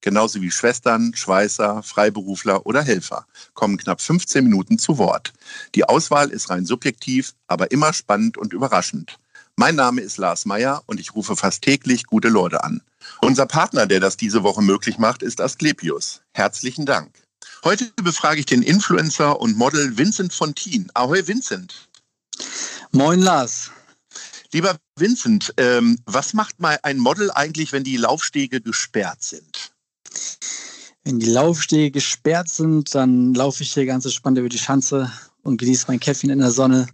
genauso wie Schwestern, Schweißer, Freiberufler oder Helfer, kommen knapp 15 Minuten zu Wort. Die Auswahl ist rein subjektiv, aber immer spannend und überraschend. Mein Name ist Lars Meyer und ich rufe fast täglich gute Leute an. Unser Partner, der das diese Woche möglich macht, ist Asklepios. Herzlichen Dank. Heute befrage ich den Influencer und Model Vincent Fontin. Ahoi Vincent. Moin Lars. Lieber Vincent, ähm, was macht mal ein Model eigentlich, wenn die Laufstege gesperrt sind? Wenn die Laufstege gesperrt sind, dann laufe ich hier ganz entspannt über die Schanze und genieße mein Käffchen in der Sonne.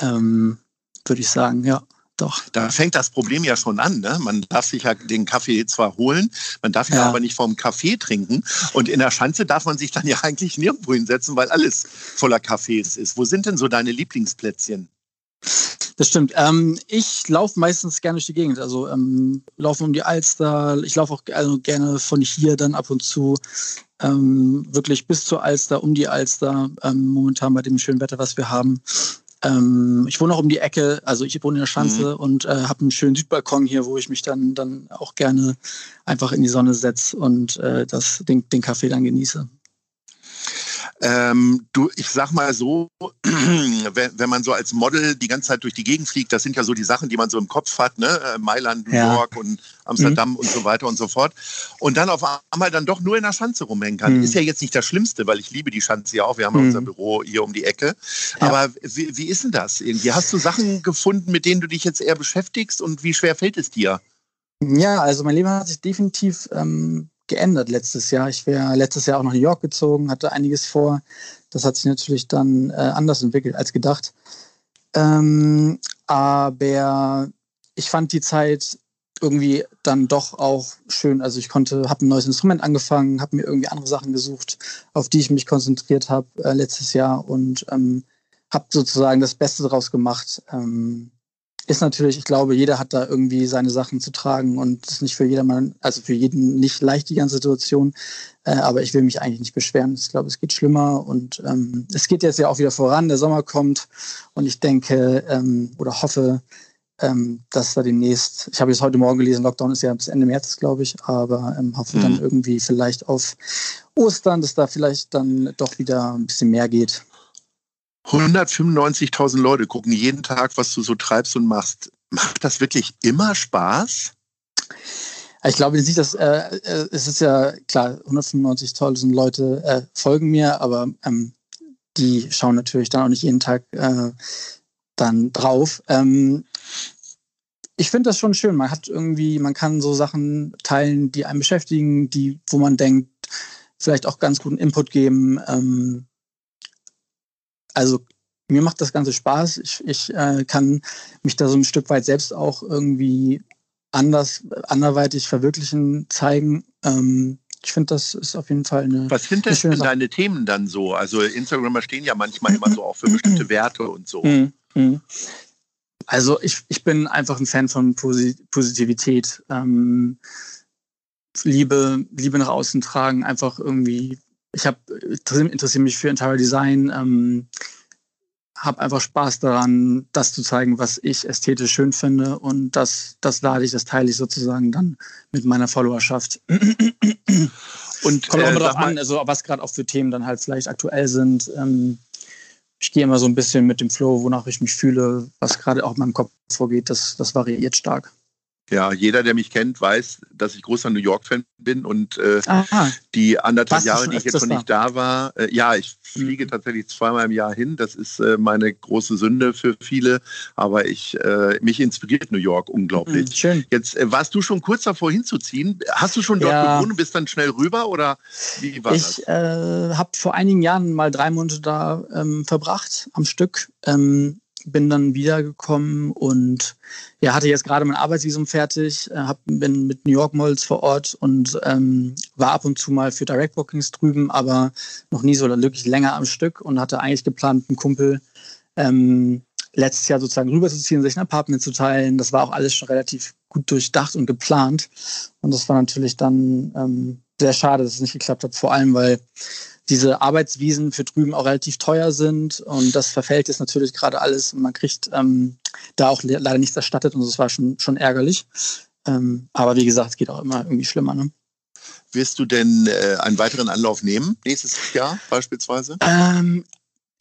Ähm, Würde ich sagen, ja. Doch. Da fängt das Problem ja schon an. Ne? Man darf sich ja den Kaffee zwar holen, man darf ihn ja. aber nicht vom Kaffee trinken. Und in der Schanze darf man sich dann ja eigentlich nirgendwo hinsetzen, weil alles voller Kaffees ist. Wo sind denn so deine Lieblingsplätzchen? Das stimmt. Ähm, ich laufe meistens gerne durch die Gegend. Also ähm, laufe um die Alster. Ich laufe auch also gerne von hier dann ab und zu ähm, wirklich bis zur Alster, um die Alster. Ähm, momentan bei dem schönen Wetter, was wir haben. Ähm, ich wohne auch um die Ecke. Also ich wohne in der Schanze mhm. und äh, habe einen schönen Südbalkon hier, wo ich mich dann, dann auch gerne einfach in die Sonne setze und äh, das, den, den Kaffee dann genieße. Ähm, du, ich sag mal so, wenn, wenn, man so als Model die ganze Zeit durch die Gegend fliegt, das sind ja so die Sachen, die man so im Kopf hat, ne? Äh, Mailand, New ja. York und Amsterdam mhm. und so weiter und so fort. Und dann auf einmal dann doch nur in der Schanze rumhängen kann. Mhm. Ist ja jetzt nicht das Schlimmste, weil ich liebe die Schanze ja auch. Wir haben mhm. unser Büro hier um die Ecke. Ja. Aber wie, wie ist denn das irgendwie? Hast du Sachen gefunden, mit denen du dich jetzt eher beschäftigst und wie schwer fällt es dir? Ja, also mein Leben hat sich definitiv ähm, geändert letztes Jahr. Ich wäre letztes Jahr auch nach New York gezogen, hatte einiges vor. Das hat sich natürlich dann äh, anders entwickelt als gedacht. Ähm, aber ich fand die Zeit irgendwie dann doch auch schön. Also ich konnte, habe ein neues Instrument angefangen, habe mir irgendwie andere Sachen gesucht, auf die ich mich konzentriert habe äh, letztes Jahr und ähm, habe sozusagen das Beste daraus gemacht. Ähm, ist natürlich, ich glaube, jeder hat da irgendwie seine Sachen zu tragen und es ist nicht für jedermann, also für jeden nicht leicht die ganze Situation. Äh, aber ich will mich eigentlich nicht beschweren. Ich glaube, es geht schlimmer und ähm, es geht jetzt ja auch wieder voran. Der Sommer kommt und ich denke ähm, oder hoffe, ähm, dass da demnächst, ich habe jetzt heute Morgen gelesen, Lockdown ist ja bis Ende März, glaube ich, aber ähm, hoffe mhm. dann irgendwie vielleicht auf Ostern, dass da vielleicht dann doch wieder ein bisschen mehr geht. 195.000 Leute gucken jeden Tag, was du so treibst und machst. Macht das wirklich immer Spaß? Ich glaube nicht, dass äh, äh es ist ja klar, 195.000 Leute äh, folgen mir, aber ähm, die schauen natürlich dann auch nicht jeden Tag äh, dann drauf. Ähm, ich finde das schon schön. Man hat irgendwie, man kann so Sachen teilen, die einen beschäftigen, die, wo man denkt, vielleicht auch ganz guten Input geben. Ähm, also mir macht das Ganze Spaß. Ich, ich äh, kann mich da so ein Stück weit selbst auch irgendwie anders, anderweitig verwirklichen, zeigen. Ähm, ich finde, das ist auf jeden Fall eine. Was sind denn deine Themen dann so? Also Instagramer stehen ja manchmal immer so auch für bestimmte Werte und so. Mhm. Mhm. Also ich, ich bin einfach ein Fan von Positivität. Ähm, Liebe, Liebe nach außen tragen, einfach irgendwie ich habe interessiere mich für Interior Design, ähm, habe einfach Spaß daran, das zu zeigen, was ich ästhetisch schön finde und das, das lade ich, das teile ich sozusagen dann mit meiner Followerschaft. Und kommt auch äh, immer darauf an, also was gerade auch für Themen dann halt vielleicht aktuell sind. Ähm, ich gehe immer so ein bisschen mit dem Flow, wonach ich mich fühle, was gerade auch in meinem Kopf vorgeht, das, das variiert stark. Ja, jeder, der mich kennt, weiß, dass ich großer New York-Fan bin und äh, die anderthalb Jahre, die ich jetzt noch nicht da war, äh, ja, ich fliege mhm. tatsächlich zweimal im Jahr hin. Das ist äh, meine große Sünde für viele, aber ich äh, mich inspiriert New York unglaublich. Mhm, schön. Jetzt äh, warst du schon kurz davor hinzuziehen. Hast du schon dort ja. gewohnt und bist dann schnell rüber oder wie war ich, das? Ich äh, habe vor einigen Jahren mal drei Monate da ähm, verbracht am Stück. Ähm, bin dann wiedergekommen und ja, hatte jetzt gerade mein Arbeitsvisum fertig, äh, hab, bin mit New York Models vor Ort und ähm, war ab und zu mal für Direct Bookings drüben, aber noch nie so wirklich länger am Stück und hatte eigentlich geplant, einen Kumpel ähm, letztes Jahr sozusagen rüberzuziehen, sich ein Apartment zu teilen. Das war auch alles schon relativ gut durchdacht und geplant. Und das war natürlich dann ähm, sehr schade, dass es nicht geklappt hat, vor allem weil diese Arbeitswiesen für drüben auch relativ teuer sind und das verfällt jetzt natürlich gerade alles und man kriegt ähm, da auch leider nichts erstattet und das war schon, schon ärgerlich. Ähm, aber wie gesagt, es geht auch immer irgendwie schlimmer. Ne? Wirst du denn äh, einen weiteren Anlauf nehmen, nächstes Jahr beispielsweise? Ähm,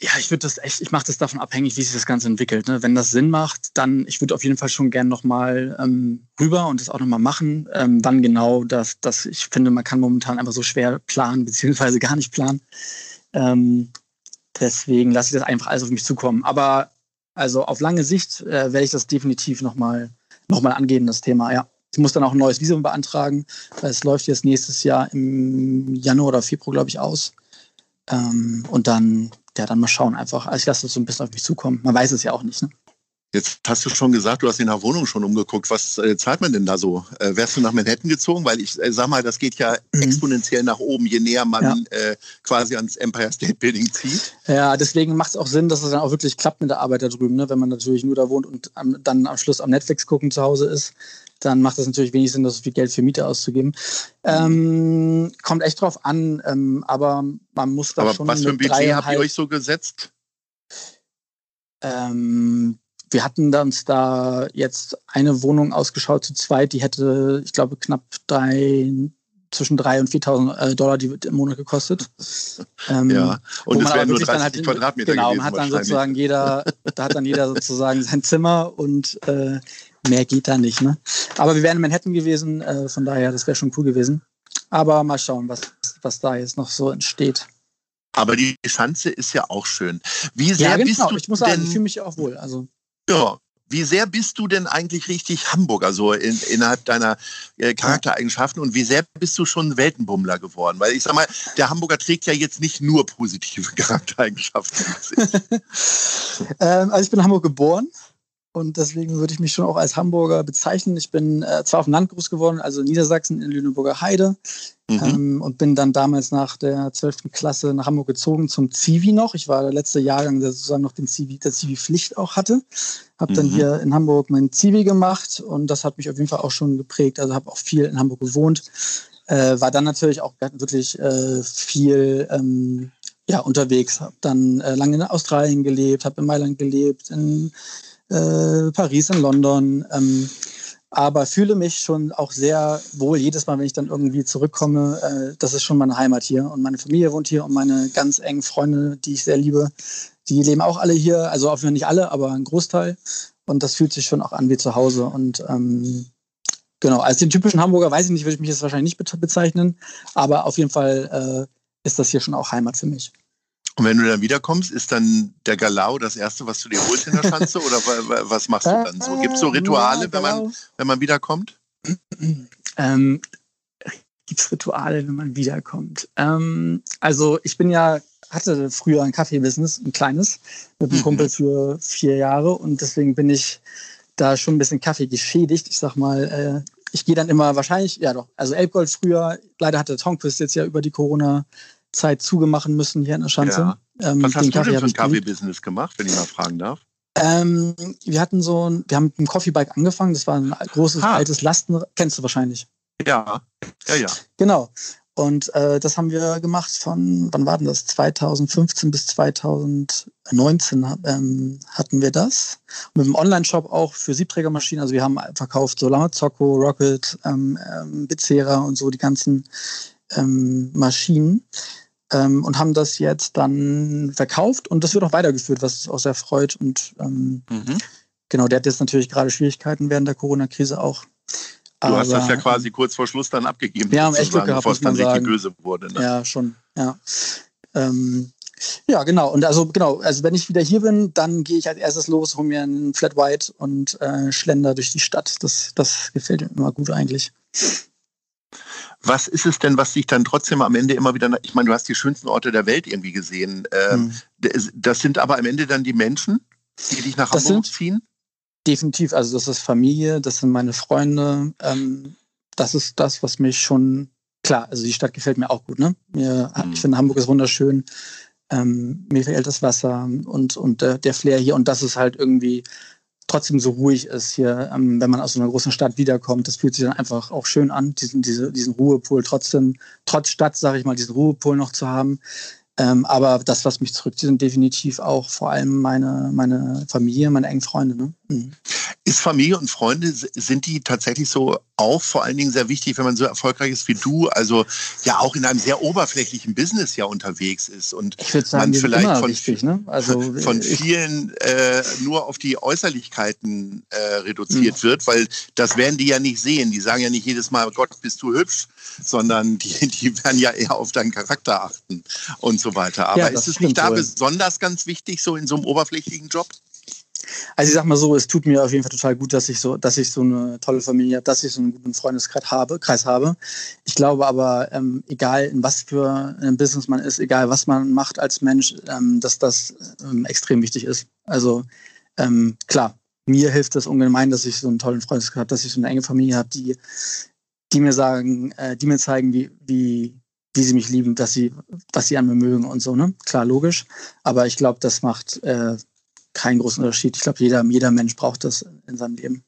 ja, ich würde das echt, ich mache das davon abhängig, wie sich das Ganze entwickelt. Ne? Wenn das Sinn macht, dann, ich würde auf jeden Fall schon gern nochmal ähm, rüber und das auch nochmal machen. Ähm, wann genau, das, das, ich finde, man kann momentan einfach so schwer planen, beziehungsweise gar nicht planen. Ähm, deswegen lasse ich das einfach alles auf mich zukommen. Aber also auf lange Sicht äh, werde ich das definitiv nochmal noch mal angehen, das Thema, ja. Ich muss dann auch ein neues Visum beantragen, weil es läuft jetzt nächstes Jahr im Januar oder Februar, glaube ich, aus. Ähm, und dann ja, dann mal schauen einfach. Also ich lasse das so ein bisschen auf mich zukommen. Man weiß es ja auch nicht. Ne? Jetzt hast du schon gesagt, du hast in der Wohnung schon umgeguckt. Was äh, zahlt man denn da so? Äh, wärst du nach Manhattan gezogen? Weil ich äh, sag mal, das geht ja mhm. exponentiell nach oben, je näher man ja. Äh, quasi ans Empire State Building zieht. Ja, deswegen macht es auch Sinn, dass es dann auch wirklich klappt mit der Arbeit da drüben. Ne? Wenn man natürlich nur da wohnt und am, dann am Schluss am Netflix gucken zu Hause ist, dann macht es natürlich wenig Sinn, so viel Geld für Miete auszugeben. Ähm, kommt echt drauf an, ähm, aber man muss da aber schon. Was für ein Budget habt ihr euch so gesetzt? Ähm, wir hatten uns da jetzt eine Wohnung ausgeschaut zu zweit, die hätte, ich glaube, knapp drei, zwischen 3.000 und 4.000 äh, Dollar die wird im Monat gekostet. Ähm, ja, und es wären nur 30 halt, Quadratmeter Genau, man hat dann sozusagen jeder, da hat dann jeder sozusagen sein Zimmer und äh, mehr geht da nicht. Ne? Aber wir wären in Manhattan gewesen, äh, von daher, das wäre schon cool gewesen. Aber mal schauen, was, was da jetzt noch so entsteht. Aber die Schanze ist ja auch schön. Wie sehr ja, genau. bist du ich muss sagen, ich fühle mich auch wohl. Also. Ja, wie sehr bist du denn eigentlich richtig Hamburger so in, innerhalb deiner äh, Charaktereigenschaften und wie sehr bist du schon Weltenbummler geworden? Weil ich sag mal, der Hamburger trägt ja jetzt nicht nur positive Charaktereigenschaften. ähm, also ich bin in Hamburg geboren, und deswegen würde ich mich schon auch als Hamburger bezeichnen. Ich bin äh, zwar auf dem Land groß geworden, also in Niedersachsen in Lüneburger Heide. Mhm. Ähm, und bin dann damals nach der 12. Klasse nach Hamburg gezogen zum Zivi noch. Ich war der letzte Jahrgang, der sozusagen noch den Zivi, der Zivi-Pflicht auch hatte. Habe dann mhm. hier in Hamburg mein Zivi gemacht und das hat mich auf jeden Fall auch schon geprägt. Also habe auch viel in Hamburg gewohnt. Äh, war dann natürlich auch wirklich äh, viel ähm, ja, unterwegs. Habe dann äh, lange in Australien gelebt, habe in Mailand gelebt, in äh, Paris, in London. Ähm, aber fühle mich schon auch sehr wohl jedes Mal, wenn ich dann irgendwie zurückkomme. Äh, das ist schon meine Heimat hier und meine Familie wohnt hier und meine ganz engen Freunde, die ich sehr liebe, die leben auch alle hier. Also auf jeden Fall nicht alle, aber ein Großteil. Und das fühlt sich schon auch an wie zu Hause. Und ähm, genau, als den typischen Hamburger weiß ich nicht, würde ich mich jetzt wahrscheinlich nicht bezeichnen, aber auf jeden Fall äh, ist das hier schon auch Heimat für mich. Und wenn du dann wiederkommst, ist dann der Galau das Erste, was du dir holst in der Schanze? oder was machst du dann so? Gibt es so Rituale, wenn man, wenn man wiederkommt? Ähm, Gibt es Rituale, wenn man wiederkommt? Ähm, also ich bin ja, hatte früher ein Kaffee-Business, ein kleines, mit einem mhm. Kumpel für vier Jahre und deswegen bin ich da schon ein bisschen Kaffee geschädigt. Ich sag mal, äh, ich gehe dann immer wahrscheinlich, ja doch, also Elbgold früher, leider hatte Tonquist jetzt ja über die Corona- Zeit zugemachen müssen hier in der Schanze. Ja. Ähm, Was hast du denn für ein Kaffee-Business gemacht, wenn ich mal fragen darf? Ähm, wir hatten so ein, wir haben mit einem Coffee-Bike angefangen. Das war ein großes, ha. altes Lasten, kennst du wahrscheinlich. Ja, ja, ja. Genau. Und äh, das haben wir gemacht von, wann war denn das? 2015 bis 2019 ähm, hatten wir das. Und mit dem Online-Shop auch für Siebträgermaschinen. Also wir haben verkauft so Lamazocco, Rocket, ähm, ähm, Bizera und so die ganzen ähm, Maschinen ähm, und haben das jetzt dann verkauft und das wird auch weitergeführt, was uns auch sehr freut. Und ähm, mhm. genau, der hat jetzt natürlich gerade Schwierigkeiten während der Corona-Krise auch. Du Aber, hast das ja quasi kurz vor Schluss dann abgegeben. Wir haben echt Glück gehabt, bevor es dann richtig böse wurde. Ne? Ja, schon. Ja. Ähm, ja, genau. Und also genau, also wenn ich wieder hier bin, dann gehe ich als erstes los, hole mir einen Flat White und äh, schlender durch die Stadt. Das, das gefällt mir immer gut eigentlich. Was ist es denn, was dich dann trotzdem am Ende immer wieder, ich meine, du hast die schönsten Orte der Welt irgendwie gesehen. Ähm, hm. Das sind aber am Ende dann die Menschen, die dich nach das Hamburg ziehen? Definitiv. Also das ist Familie, das sind meine Freunde. Ähm, das ist das, was mich schon klar. Also die Stadt gefällt mir auch gut. Ne? Mir, mhm. Ich finde Hamburg ist wunderschön. Ähm, mir fehlt das Wasser und und der, der Flair hier und das ist halt irgendwie trotzdem so ruhig ist hier, ähm, wenn man aus so einer großen Stadt wiederkommt. Das fühlt sich dann einfach auch schön an, diesen, diese, diesen Ruhepol trotzdem, trotz Stadt, sage ich mal, diesen Ruhepol noch zu haben. Ähm, aber das, was mich zurückzieht, sind definitiv auch vor allem meine, meine Familie, meine engen Freunde. Ne? Mhm. Ist Familie und Freunde, sind die tatsächlich so auch vor allen Dingen sehr wichtig, wenn man so erfolgreich ist wie du, also ja auch in einem sehr oberflächlichen Business ja unterwegs ist und sagen, man vielleicht von, wichtig, ne? also, von vielen äh, nur auf die Äußerlichkeiten äh, reduziert mhm. wird, weil das werden die ja nicht sehen. Die sagen ja nicht jedes Mal, Gott, bist du hübsch, sondern die, die werden ja eher auf deinen Charakter achten und so weiter. Aber ja, ist es nicht da wohl. besonders ganz wichtig, so in so einem oberflächlichen Job? Also ich sag mal so, es tut mir auf jeden Fall total gut, dass ich so, dass ich so eine tolle Familie habe, dass ich so einen guten Freundeskreis habe, Kreis habe. Ich glaube aber, ähm, egal in was für einem Business man ist, egal was man macht als Mensch, ähm, dass das ähm, extrem wichtig ist. Also ähm, klar, mir hilft es ungemein, dass ich so einen tollen Freundeskreis habe, dass ich so eine enge Familie habe, die die mir sagen, äh, die mir zeigen, wie, wie, wie sie mich lieben, dass sie, was sie an mir mögen und so, ne? Klar, logisch. Aber ich glaube, das macht äh, keinen großen Unterschied. Ich glaube, jeder, jeder Mensch braucht das in seinem Leben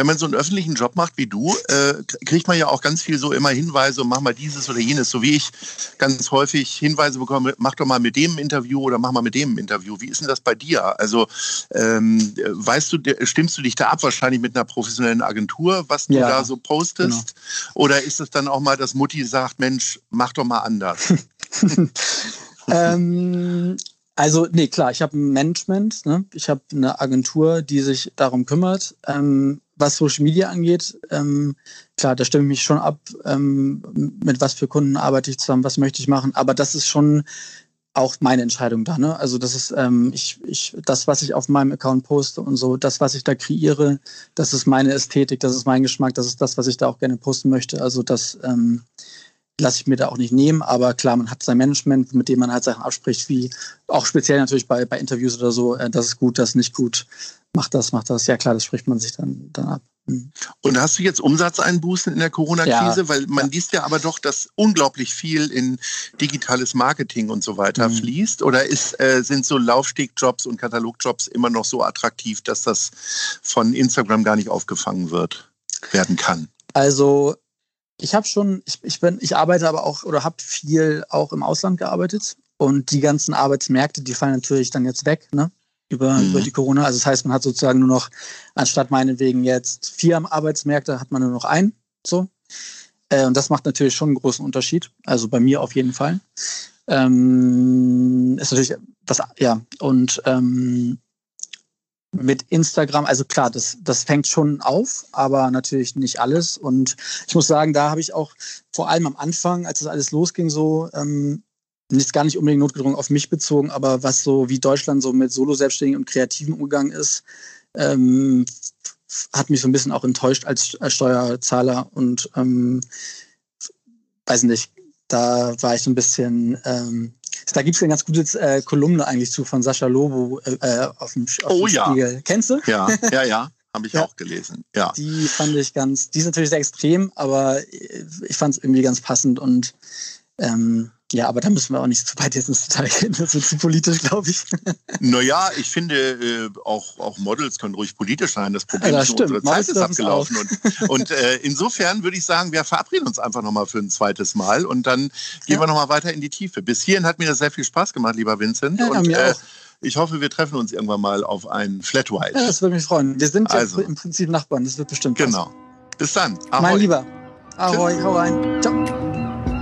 wenn man so einen öffentlichen Job macht wie du, äh, kriegt man ja auch ganz viel so immer Hinweise, mach mal dieses oder jenes, so wie ich ganz häufig Hinweise bekomme, mach doch mal mit dem Interview oder mach mal mit dem Interview. Wie ist denn das bei dir? Also ähm, weißt du, stimmst du dich da ab, wahrscheinlich mit einer professionellen Agentur, was du ja, da so postest? Genau. Oder ist es dann auch mal, dass Mutti sagt, Mensch, mach doch mal anders? ähm, also, nee, klar, ich habe ein Management, ne? ich habe eine Agentur, die sich darum kümmert. Ähm, was Social Media angeht, ähm, klar, da stimme ich mich schon ab, ähm, mit was für Kunden arbeite ich zusammen, was möchte ich machen. Aber das ist schon auch meine Entscheidung da. Ne? Also das ist ähm, ich, ich, das, was ich auf meinem Account poste und so, das, was ich da kreiere, das ist meine Ästhetik, das ist mein Geschmack, das ist das, was ich da auch gerne posten möchte. Also das ähm, lasse ich mir da auch nicht nehmen. Aber klar, man hat sein Management, mit dem man halt Sachen abspricht, wie auch speziell natürlich bei, bei Interviews oder so, äh, das ist gut, das ist nicht gut, macht das, macht das. Ja klar, das spricht man sich dann, dann ab. Mhm. Und hast du jetzt Umsatzeinbußen in der Corona-Krise? Ja, Weil man ja. liest ja aber doch, dass unglaublich viel in digitales Marketing und so weiter mhm. fließt. Oder ist, äh, sind so Laufstegjobs und Katalogjobs immer noch so attraktiv, dass das von Instagram gar nicht aufgefangen wird, werden kann? Also ich habe schon, ich, ich bin, ich arbeite aber auch oder habe viel auch im Ausland gearbeitet und die ganzen Arbeitsmärkte, die fallen natürlich dann jetzt weg, ne? Über, mhm. über die Corona. Also das heißt, man hat sozusagen nur noch, anstatt meinetwegen jetzt vier Arbeitsmärkte, hat man nur noch einen. So. Äh, und das macht natürlich schon einen großen Unterschied. Also bei mir auf jeden Fall. Ähm, ist natürlich was, ja, und ähm, mit Instagram, also klar, das, das fängt schon auf, aber natürlich nicht alles. Und ich muss sagen, da habe ich auch vor allem am Anfang, als das alles losging, so ähm, nicht gar nicht unbedingt notgedrungen auf mich bezogen, aber was so wie Deutschland so mit Solo-Selbstständigen und Kreativen umgegangen ist, ähm, hat mich so ein bisschen auch enttäuscht als, als Steuerzahler und ähm, weiß nicht, da war ich so ein bisschen ähm, da gibt es eine ganz gute äh, Kolumne eigentlich zu von Sascha Lobo äh, äh auf dem, auf oh, ja. Spiegel. Kennst du? Ja, ja, ja. Habe ich ja. auch gelesen. Ja. Die fand ich ganz, die ist natürlich sehr extrem, aber ich fand es irgendwie ganz passend und ähm, ja, aber da müssen wir auch nicht zu weit jetzt ins Detail gehen. Das wird zu politisch, glaube ich. Naja, ich finde, äh, auch, auch Models können ruhig politisch sein. Das Problem ja, das ist, unsere Zeit ist abgelaufen. Und, und äh, insofern würde ich sagen, wir verabreden uns einfach nochmal für ein zweites Mal und dann gehen ja. wir nochmal weiter in die Tiefe. Bis hierhin hat mir das sehr viel Spaß gemacht, lieber Vincent. Ja, und, mir äh, auch. Ich hoffe, wir treffen uns irgendwann mal auf einen Flat White. Ja, das würde mich freuen. Wir sind also. im Prinzip Nachbarn. Das wird bestimmt Genau. Passen. Bis dann. Ahoi. Mein Lieber. Ahoi, hau rein. Ciao.